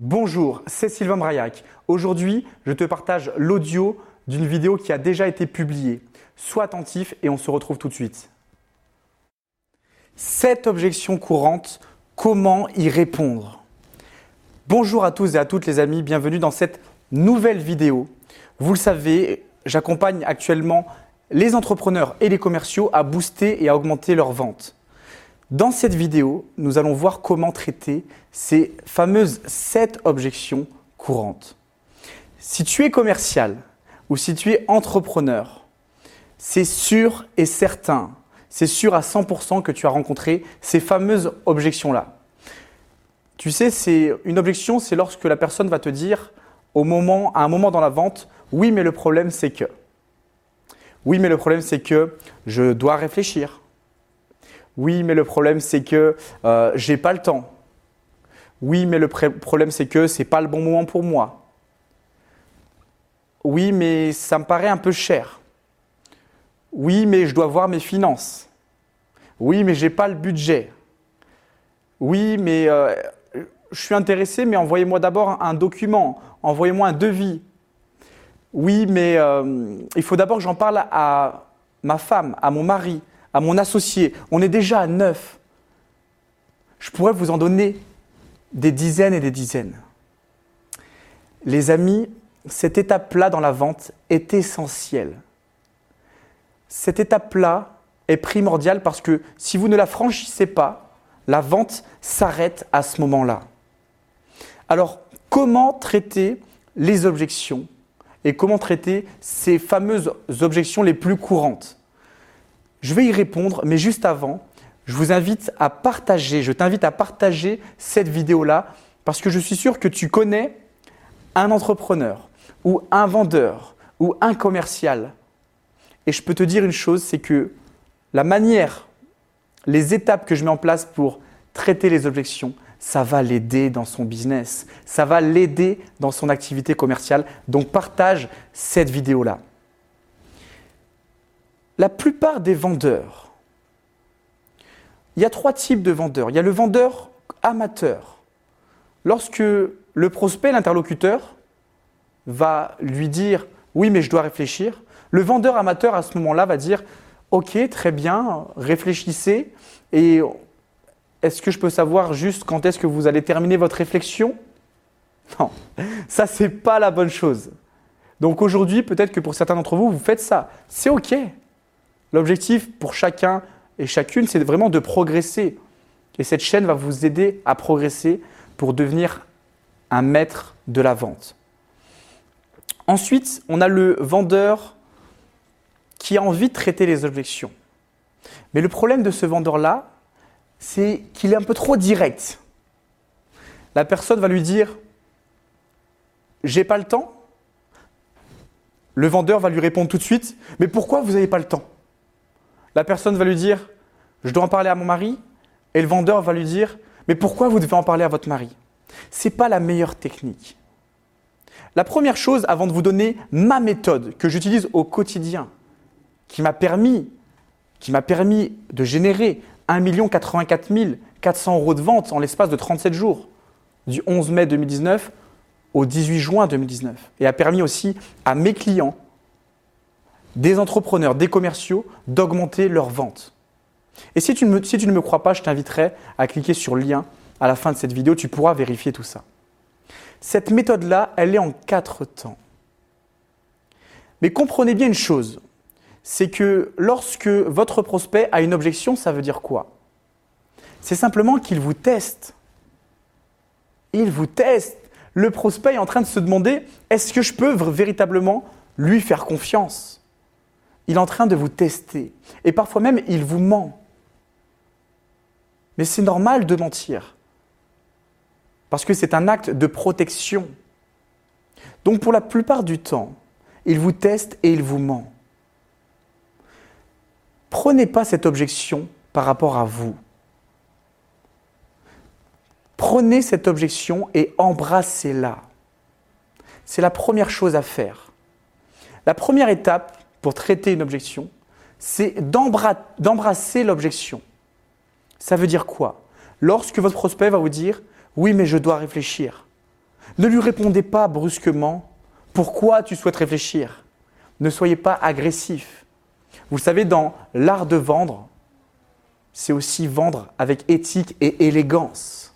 Bonjour, c'est Sylvain Braillac. Aujourd'hui, je te partage l'audio d'une vidéo qui a déjà été publiée. Sois attentif et on se retrouve tout de suite. Cette objection courante, comment y répondre? Bonjour à tous et à toutes les amis, bienvenue dans cette nouvelle vidéo. Vous le savez, j'accompagne actuellement les entrepreneurs et les commerciaux à booster et à augmenter leurs ventes. Dans cette vidéo, nous allons voir comment traiter ces fameuses 7 objections courantes. Si tu es commercial ou si tu es entrepreneur, c'est sûr et certain, c'est sûr à 100% que tu as rencontré ces fameuses objections-là. Tu sais, c'est une objection, c'est lorsque la personne va te dire au moment, à un moment dans la vente, oui, mais le problème c'est que. Oui, mais le problème c'est que je dois réfléchir. Oui, mais le problème c'est que euh, j'ai pas le temps. Oui, mais le problème c'est que c'est pas le bon moment pour moi. Oui, mais ça me paraît un peu cher. Oui, mais je dois voir mes finances. Oui, mais j'ai pas le budget. Oui, mais euh, je suis intéressé, mais envoyez-moi d'abord un document, envoyez-moi un devis. Oui, mais euh, il faut d'abord que j'en parle à ma femme, à mon mari à mon associé. On est déjà à neuf. Je pourrais vous en donner des dizaines et des dizaines. Les amis, cette étape-là dans la vente est essentielle. Cette étape-là est primordiale parce que si vous ne la franchissez pas, la vente s'arrête à ce moment-là. Alors, comment traiter les objections et comment traiter ces fameuses objections les plus courantes? Je vais y répondre, mais juste avant, je vous invite à partager, je t'invite à partager cette vidéo-là parce que je suis sûr que tu connais un entrepreneur ou un vendeur ou un commercial. Et je peux te dire une chose, c'est que la manière, les étapes que je mets en place pour traiter les objections, ça va l'aider dans son business, ça va l'aider dans son activité commerciale. Donc partage cette vidéo-là la plupart des vendeurs, il y a trois types de vendeurs. Il y a le vendeur amateur. Lorsque le prospect, l'interlocuteur, va lui dire oui, mais je dois réfléchir, le vendeur amateur à ce moment-là va dire ok, très bien, réfléchissez et est-ce que je peux savoir juste quand est-ce que vous allez terminer votre réflexion? Non, ça c'est pas la bonne chose. Donc aujourd'hui, peut-être que pour certains d'entre vous, vous faites ça. C'est ok. L'objectif pour chacun et chacune, c'est vraiment de progresser. Et cette chaîne va vous aider à progresser pour devenir un maître de la vente. Ensuite, on a le vendeur qui a envie de traiter les objections. Mais le problème de ce vendeur-là, c'est qu'il est un peu trop direct. La personne va lui dire J'ai pas le temps. Le vendeur va lui répondre tout de suite Mais pourquoi vous n'avez pas le temps? La personne va lui dire Je dois en parler à mon mari. Et le vendeur va lui dire Mais pourquoi vous devez en parler à votre mari? Ce n'est pas la meilleure technique. La première chose, avant de vous donner ma méthode que j'utilise au quotidien, qui m'a permis, permis de générer 1 84 400 euros de vente en l'espace de 37 jours, du 11 mai 2019 au 18 juin 2019, et a permis aussi à mes clients des entrepreneurs, des commerciaux d'augmenter leurs ventes. Et si tu, ne me, si tu ne me crois pas, je t'inviterai à cliquer sur le lien à la fin de cette vidéo, tu pourras vérifier tout ça. Cette méthode-là, elle est en quatre temps. Mais comprenez bien une chose, c'est que lorsque votre prospect a une objection, ça veut dire quoi? C'est simplement qu'il vous teste. Il vous teste. Le prospect est en train de se demander, est-ce que je peux véritablement lui faire confiance? Il est en train de vous tester. Et parfois même, il vous ment. Mais c'est normal de mentir. Parce que c'est un acte de protection. Donc pour la plupart du temps, il vous teste et il vous ment. Prenez pas cette objection par rapport à vous. Prenez cette objection et embrassez-la. C'est la première chose à faire. La première étape, pour traiter une objection, c'est d'embrasser l'objection. Ça veut dire quoi? Lorsque votre prospect va vous dire Oui, mais je dois réfléchir. Ne lui répondez pas brusquement pourquoi tu souhaites réfléchir? Ne soyez pas agressif. Vous savez, dans l'art de vendre, c'est aussi vendre avec éthique et élégance.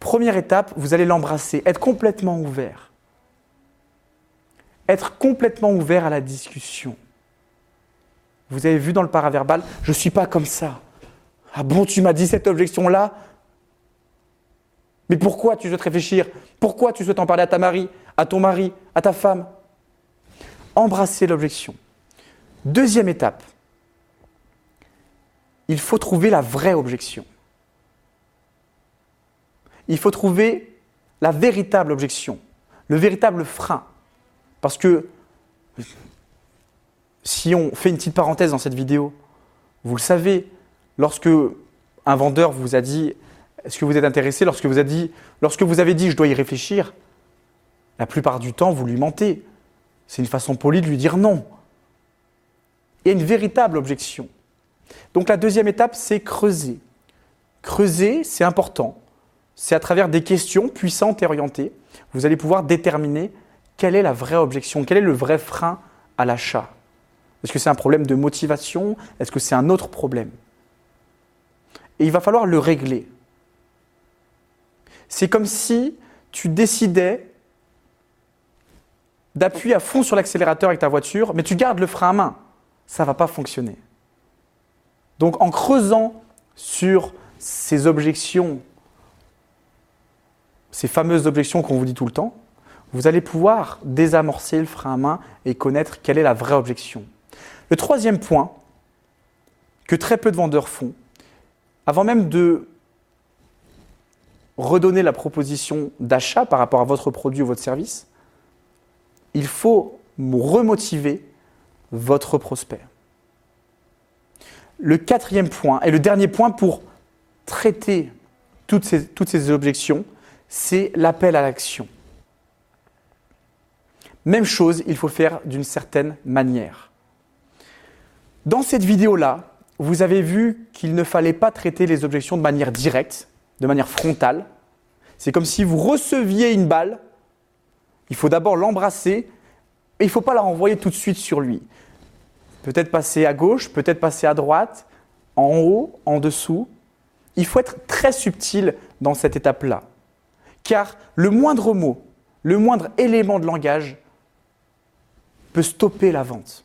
Première étape, vous allez l'embrasser, être complètement ouvert. Être complètement ouvert à la discussion. Vous avez vu dans le paraverbal, je ne suis pas comme ça. Ah bon, tu m'as dit cette objection-là? Mais pourquoi tu souhaites réfléchir? Pourquoi tu souhaites en parler à ta mari, à ton mari, à ta femme? Embrasser l'objection. Deuxième étape, il faut trouver la vraie objection. Il faut trouver la véritable objection, le véritable frein. Parce que si on fait une petite parenthèse dans cette vidéo, vous le savez, lorsque un vendeur vous a dit est-ce que vous êtes intéressé lorsque vous, a dit, lorsque vous avez dit je dois y réfléchir, la plupart du temps vous lui mentez. C'est une façon polie de lui dire non. Il y a une véritable objection. Donc la deuxième étape, c'est creuser. Creuser, c'est important. C'est à travers des questions puissantes et orientées, vous allez pouvoir déterminer quelle est la vraie objection, quel est le vrai frein à l'achat? Est-ce que c'est un problème de motivation? Est-ce que c'est un autre problème? Et il va falloir le régler. C'est comme si tu décidais d'appuyer à fond sur l'accélérateur avec ta voiture, mais tu gardes le frein à main. Ça ne va pas fonctionner. Donc en creusant sur ces objections, ces fameuses objections qu'on vous dit tout le temps, vous allez pouvoir désamorcer le frein à main et connaître quelle est la vraie objection. Le troisième point que très peu de vendeurs font, avant même de redonner la proposition d'achat par rapport à votre produit ou votre service, il faut remotiver votre prospect. Le quatrième point, et le dernier point pour traiter toutes ces, objections, c'est l'appel à l'action. Même chose, il faut faire d'une certaine manière. Dans cette vidéo-là, vous avez vu qu'il ne fallait pas traiter les objections de manière directe, de manière frontale. C'est comme si vous receviez une balle, il faut d'abord l'embrasser, et il ne faut pas la renvoyer tout de suite sur lui peut-être passer à gauche, peut-être passer à droite, en haut, en dessous. Il faut être très subtil dans cette étape-là. Car le moindre mot, le moindre élément de langage stopper la vente.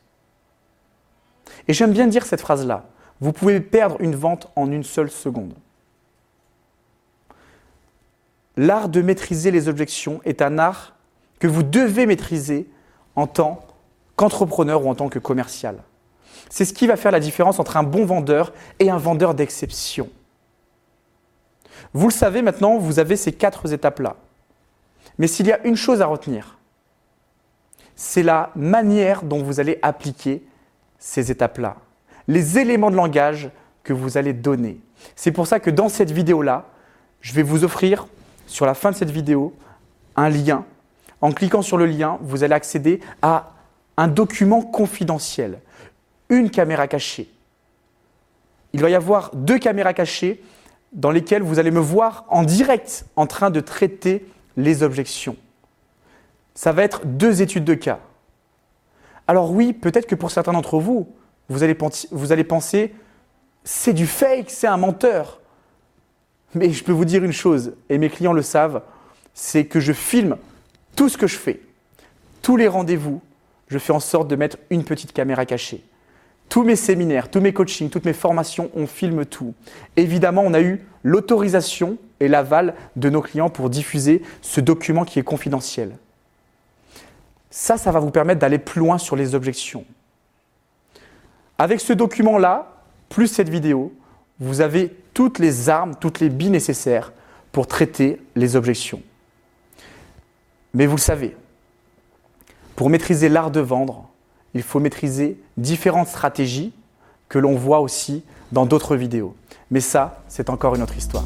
Et j'aime bien dire cette phrase-là. Vous pouvez perdre une vente en une seule seconde. L'art de maîtriser les objections est un art que vous devez maîtriser en tant qu'entrepreneur ou en tant que commercial. C'est ce qui va faire la différence entre un bon vendeur et un vendeur d'exception. Vous le savez maintenant, vous avez ces quatre étapes-là. Mais s'il y a une chose à retenir, c'est la manière dont vous allez appliquer ces étapes-là, les éléments de langage que vous allez donner. C'est pour ça que dans cette vidéo-là, je vais vous offrir, sur la fin de cette vidéo, un lien. En cliquant sur le lien, vous allez accéder à un document confidentiel une caméra cachée. Il va y avoir deux caméras cachées dans lesquelles vous allez me voir en direct en train de traiter les objections. Ça va être deux études de cas. Alors oui, peut-être que pour certains d'entre vous, vous allez, penser, c'est du fake, c'est un menteur. Mais je peux vous dire une chose, et mes clients le savent, c'est que je filme tout ce que je fais. Tous les rendez-vous, je fais en sorte de mettre une petite caméra cachée. Tous mes séminaires, tous mes coachings, toutes mes formations, on filme tout. Évidemment, on a eu l'autorisation et l'aval de nos clients pour diffuser ce document qui est confidentiel. Ça, ça va vous permettre d'aller plus loin sur les objections. Avec ce document-là, plus cette vidéo, vous avez toutes les armes, toutes les billes nécessaires pour traiter les objections. Mais vous le savez, pour maîtriser l'art de vendre, il faut maîtriser différentes stratégies que l'on voit aussi dans d'autres vidéos. Mais ça, c'est encore une autre histoire.